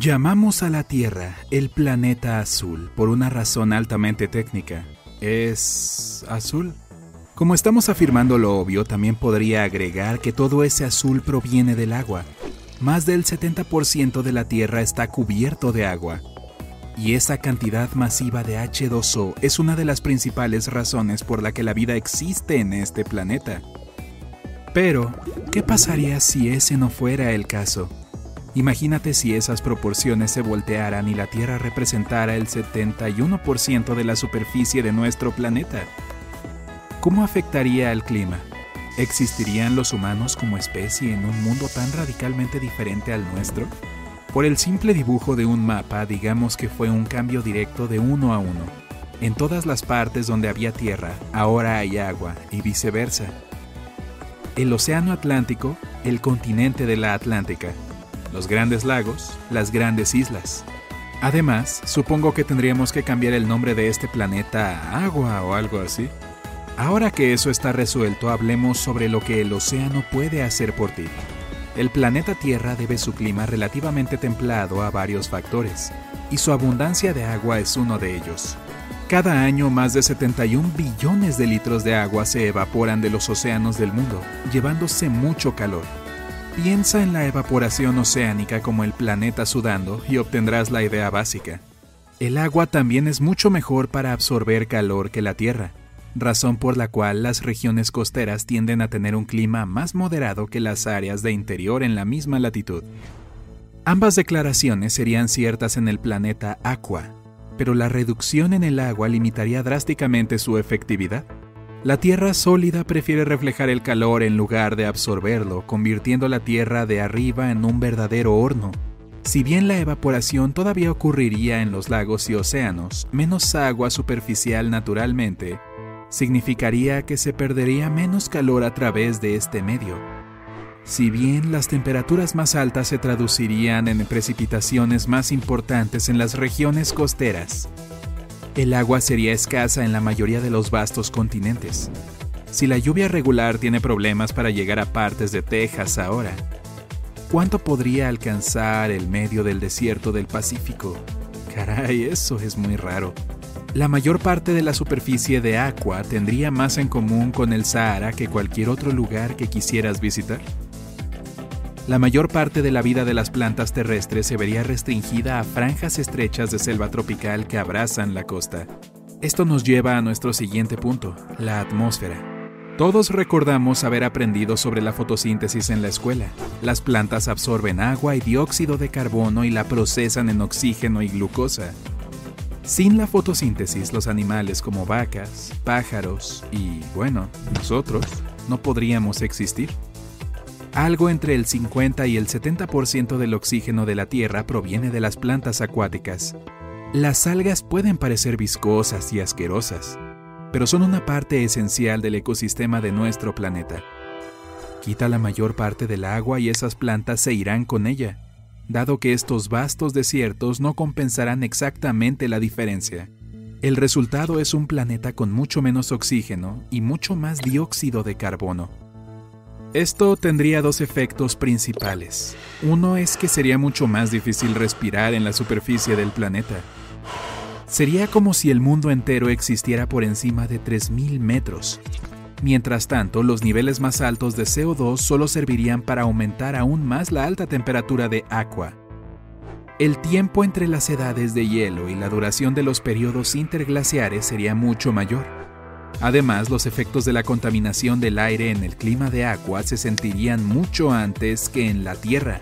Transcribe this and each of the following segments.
Llamamos a la Tierra el planeta azul por una razón altamente técnica. ¿Es azul? Como estamos afirmando lo obvio, también podría agregar que todo ese azul proviene del agua. Más del 70% de la Tierra está cubierto de agua. Y esa cantidad masiva de H2O es una de las principales razones por la que la vida existe en este planeta. Pero, ¿qué pasaría si ese no fuera el caso? Imagínate si esas proporciones se voltearan y la Tierra representara el 71% de la superficie de nuestro planeta. ¿Cómo afectaría al clima? ¿Existirían los humanos como especie en un mundo tan radicalmente diferente al nuestro? Por el simple dibujo de un mapa, digamos que fue un cambio directo de uno a uno. En todas las partes donde había tierra, ahora hay agua, y viceversa. El Océano Atlántico, el continente de la Atlántica, los grandes lagos, las grandes islas. Además, supongo que tendríamos que cambiar el nombre de este planeta a agua o algo así. Ahora que eso está resuelto, hablemos sobre lo que el océano puede hacer por ti. El planeta Tierra debe su clima relativamente templado a varios factores, y su abundancia de agua es uno de ellos. Cada año más de 71 billones de litros de agua se evaporan de los océanos del mundo, llevándose mucho calor. Piensa en la evaporación oceánica como el planeta sudando y obtendrás la idea básica. El agua también es mucho mejor para absorber calor que la Tierra, razón por la cual las regiones costeras tienden a tener un clima más moderado que las áreas de interior en la misma latitud. Ambas declaraciones serían ciertas en el planeta Aqua, pero la reducción en el agua limitaría drásticamente su efectividad. La tierra sólida prefiere reflejar el calor en lugar de absorberlo, convirtiendo la tierra de arriba en un verdadero horno. Si bien la evaporación todavía ocurriría en los lagos y océanos, menos agua superficial naturalmente, significaría que se perdería menos calor a través de este medio. Si bien las temperaturas más altas se traducirían en precipitaciones más importantes en las regiones costeras, el agua sería escasa en la mayoría de los vastos continentes. Si la lluvia regular tiene problemas para llegar a partes de Texas ahora, ¿cuánto podría alcanzar el medio del desierto del Pacífico? Caray, eso es muy raro. La mayor parte de la superficie de Aqua tendría más en común con el Sahara que cualquier otro lugar que quisieras visitar. La mayor parte de la vida de las plantas terrestres se vería restringida a franjas estrechas de selva tropical que abrazan la costa. Esto nos lleva a nuestro siguiente punto, la atmósfera. Todos recordamos haber aprendido sobre la fotosíntesis en la escuela. Las plantas absorben agua y dióxido de carbono y la procesan en oxígeno y glucosa. Sin la fotosíntesis, los animales como vacas, pájaros y, bueno, nosotros, no podríamos existir. Algo entre el 50 y el 70% del oxígeno de la Tierra proviene de las plantas acuáticas. Las algas pueden parecer viscosas y asquerosas, pero son una parte esencial del ecosistema de nuestro planeta. Quita la mayor parte del agua y esas plantas se irán con ella, dado que estos vastos desiertos no compensarán exactamente la diferencia. El resultado es un planeta con mucho menos oxígeno y mucho más dióxido de carbono. Esto tendría dos efectos principales. Uno es que sería mucho más difícil respirar en la superficie del planeta. Sería como si el mundo entero existiera por encima de 3.000 metros. Mientras tanto, los niveles más altos de CO2 solo servirían para aumentar aún más la alta temperatura de Aqua. El tiempo entre las edades de hielo y la duración de los periodos interglaciares sería mucho mayor. Además, los efectos de la contaminación del aire en el clima de agua se sentirían mucho antes que en la Tierra.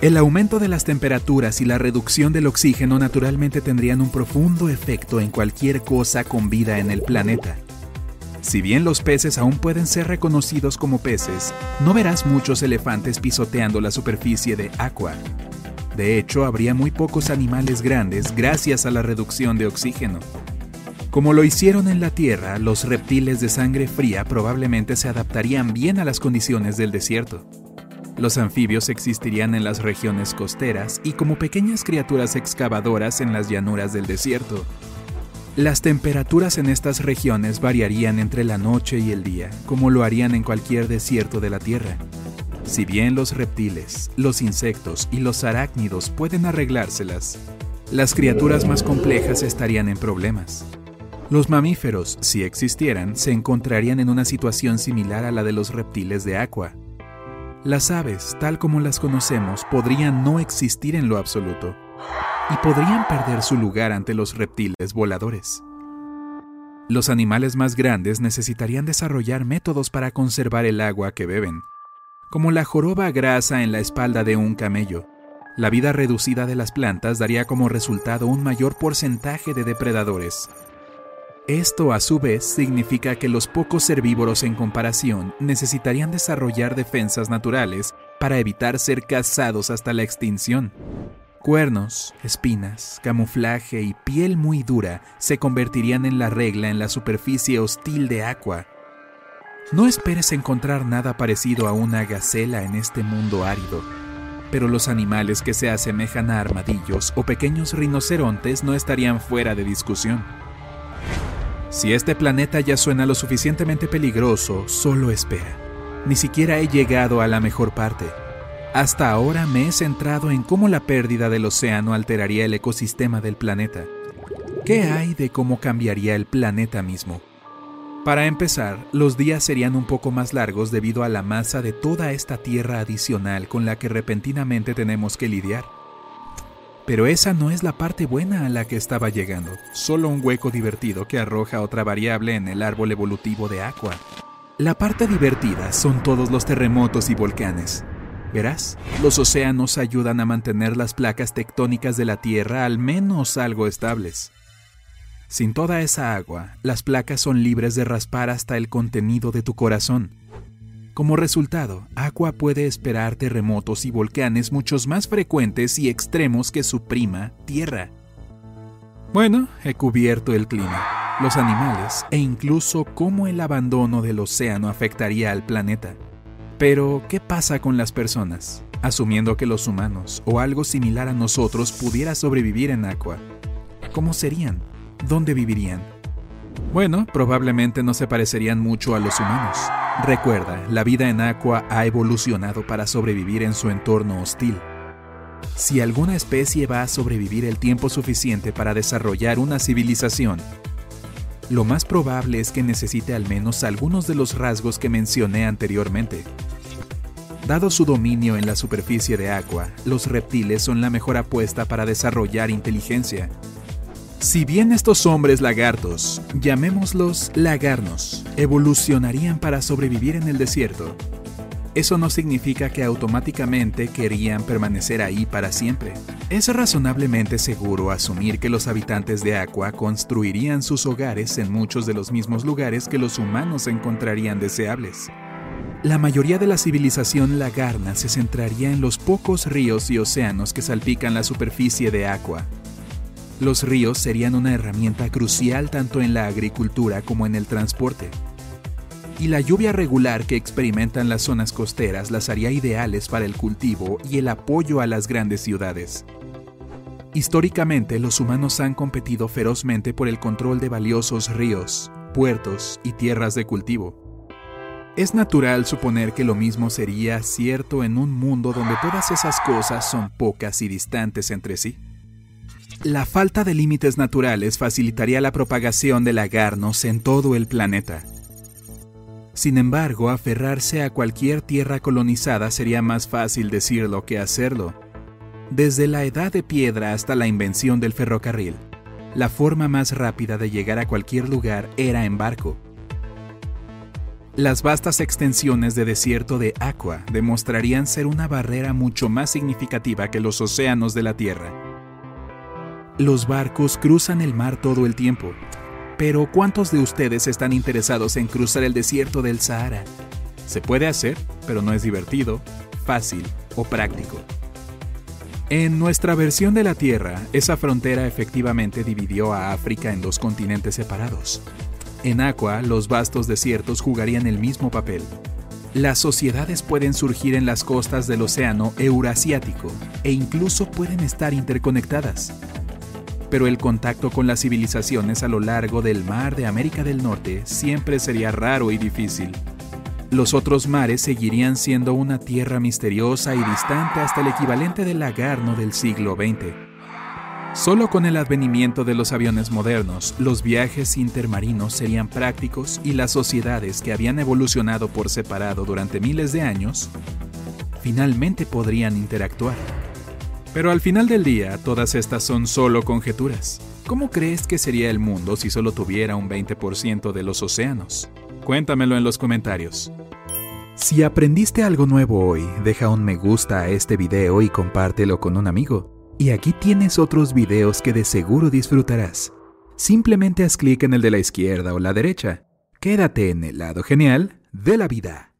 El aumento de las temperaturas y la reducción del oxígeno naturalmente tendrían un profundo efecto en cualquier cosa con vida en el planeta. Si bien los peces aún pueden ser reconocidos como peces, no verás muchos elefantes pisoteando la superficie de agua. De hecho, habría muy pocos animales grandes gracias a la reducción de oxígeno. Como lo hicieron en la Tierra, los reptiles de sangre fría probablemente se adaptarían bien a las condiciones del desierto. Los anfibios existirían en las regiones costeras y como pequeñas criaturas excavadoras en las llanuras del desierto. Las temperaturas en estas regiones variarían entre la noche y el día, como lo harían en cualquier desierto de la Tierra. Si bien los reptiles, los insectos y los arácnidos pueden arreglárselas, las criaturas más complejas estarían en problemas. Los mamíferos, si existieran, se encontrarían en una situación similar a la de los reptiles de agua. Las aves, tal como las conocemos, podrían no existir en lo absoluto y podrían perder su lugar ante los reptiles voladores. Los animales más grandes necesitarían desarrollar métodos para conservar el agua que beben, como la joroba grasa en la espalda de un camello. La vida reducida de las plantas daría como resultado un mayor porcentaje de depredadores. Esto a su vez significa que los pocos herbívoros en comparación necesitarían desarrollar defensas naturales para evitar ser cazados hasta la extinción. Cuernos, espinas, camuflaje y piel muy dura se convertirían en la regla en la superficie hostil de Aqua. No esperes encontrar nada parecido a una gacela en este mundo árido, pero los animales que se asemejan a armadillos o pequeños rinocerontes no estarían fuera de discusión. Si este planeta ya suena lo suficientemente peligroso, solo espera. Ni siquiera he llegado a la mejor parte. Hasta ahora me he centrado en cómo la pérdida del océano alteraría el ecosistema del planeta. ¿Qué hay de cómo cambiaría el planeta mismo? Para empezar, los días serían un poco más largos debido a la masa de toda esta tierra adicional con la que repentinamente tenemos que lidiar. Pero esa no es la parte buena a la que estaba llegando, solo un hueco divertido que arroja otra variable en el árbol evolutivo de Aqua. La parte divertida son todos los terremotos y volcanes. Verás, los océanos ayudan a mantener las placas tectónicas de la Tierra al menos algo estables. Sin toda esa agua, las placas son libres de raspar hasta el contenido de tu corazón. Como resultado, Aqua puede esperar terremotos y volcanes muchos más frecuentes y extremos que su prima, Tierra. Bueno, he cubierto el clima, los animales e incluso cómo el abandono del océano afectaría al planeta. Pero, ¿qué pasa con las personas? Asumiendo que los humanos o algo similar a nosotros pudiera sobrevivir en Aqua. ¿Cómo serían? ¿Dónde vivirían? Bueno, probablemente no se parecerían mucho a los humanos. Recuerda, la vida en Aqua ha evolucionado para sobrevivir en su entorno hostil. Si alguna especie va a sobrevivir el tiempo suficiente para desarrollar una civilización, lo más probable es que necesite al menos algunos de los rasgos que mencioné anteriormente. Dado su dominio en la superficie de agua, los reptiles son la mejor apuesta para desarrollar inteligencia. Si bien estos hombres lagartos, llamémoslos lagarnos, evolucionarían para sobrevivir en el desierto, eso no significa que automáticamente querían permanecer ahí para siempre. Es razonablemente seguro asumir que los habitantes de Aqua construirían sus hogares en muchos de los mismos lugares que los humanos encontrarían deseables. La mayoría de la civilización lagarna se centraría en los pocos ríos y océanos que salpican la superficie de Aqua. Los ríos serían una herramienta crucial tanto en la agricultura como en el transporte y la lluvia regular que experimentan las zonas costeras las haría ideales para el cultivo y el apoyo a las grandes ciudades. Históricamente, los humanos han competido ferozmente por el control de valiosos ríos, puertos y tierras de cultivo. Es natural suponer que lo mismo sería cierto en un mundo donde todas esas cosas son pocas y distantes entre sí. La falta de límites naturales facilitaría la propagación de lagarnos en todo el planeta sin embargo, aferrarse a cualquier tierra colonizada sería más fácil decirlo que hacerlo. Desde la edad de piedra hasta la invención del ferrocarril, la forma más rápida de llegar a cualquier lugar era en barco. Las vastas extensiones de desierto de Aqua demostrarían ser una barrera mucho más significativa que los océanos de la Tierra. Los barcos cruzan el mar todo el tiempo, pero ¿cuántos de ustedes están interesados en cruzar el desierto del Sahara? Se puede hacer, pero no es divertido, fácil o práctico. En nuestra versión de la Tierra, esa frontera efectivamente dividió a África en dos continentes separados. En Aqua, los vastos desiertos jugarían el mismo papel. Las sociedades pueden surgir en las costas del Océano Eurasiático e incluso pueden estar interconectadas pero el contacto con las civilizaciones a lo largo del mar de América del Norte siempre sería raro y difícil. los otros mares seguirían siendo una tierra misteriosa y distante hasta el equivalente del lagarno del siglo XX. Solo con el advenimiento de los aviones modernos, los viajes intermarinos serían prácticos y las sociedades que habían evolucionado por separado durante miles de años finalmente podrían interactuar. Pero al final del día, todas estas son solo conjeturas. ¿Cómo crees que sería el mundo si solo tuviera un 20% de los océanos? Cuéntamelo en los comentarios. Si aprendiste algo nuevo hoy, deja un me gusta a este video y compártelo con un amigo. Y aquí tienes otros videos que de seguro disfrutarás. Simplemente haz clic en el de la izquierda o la derecha. Quédate en el lado genial de la vida.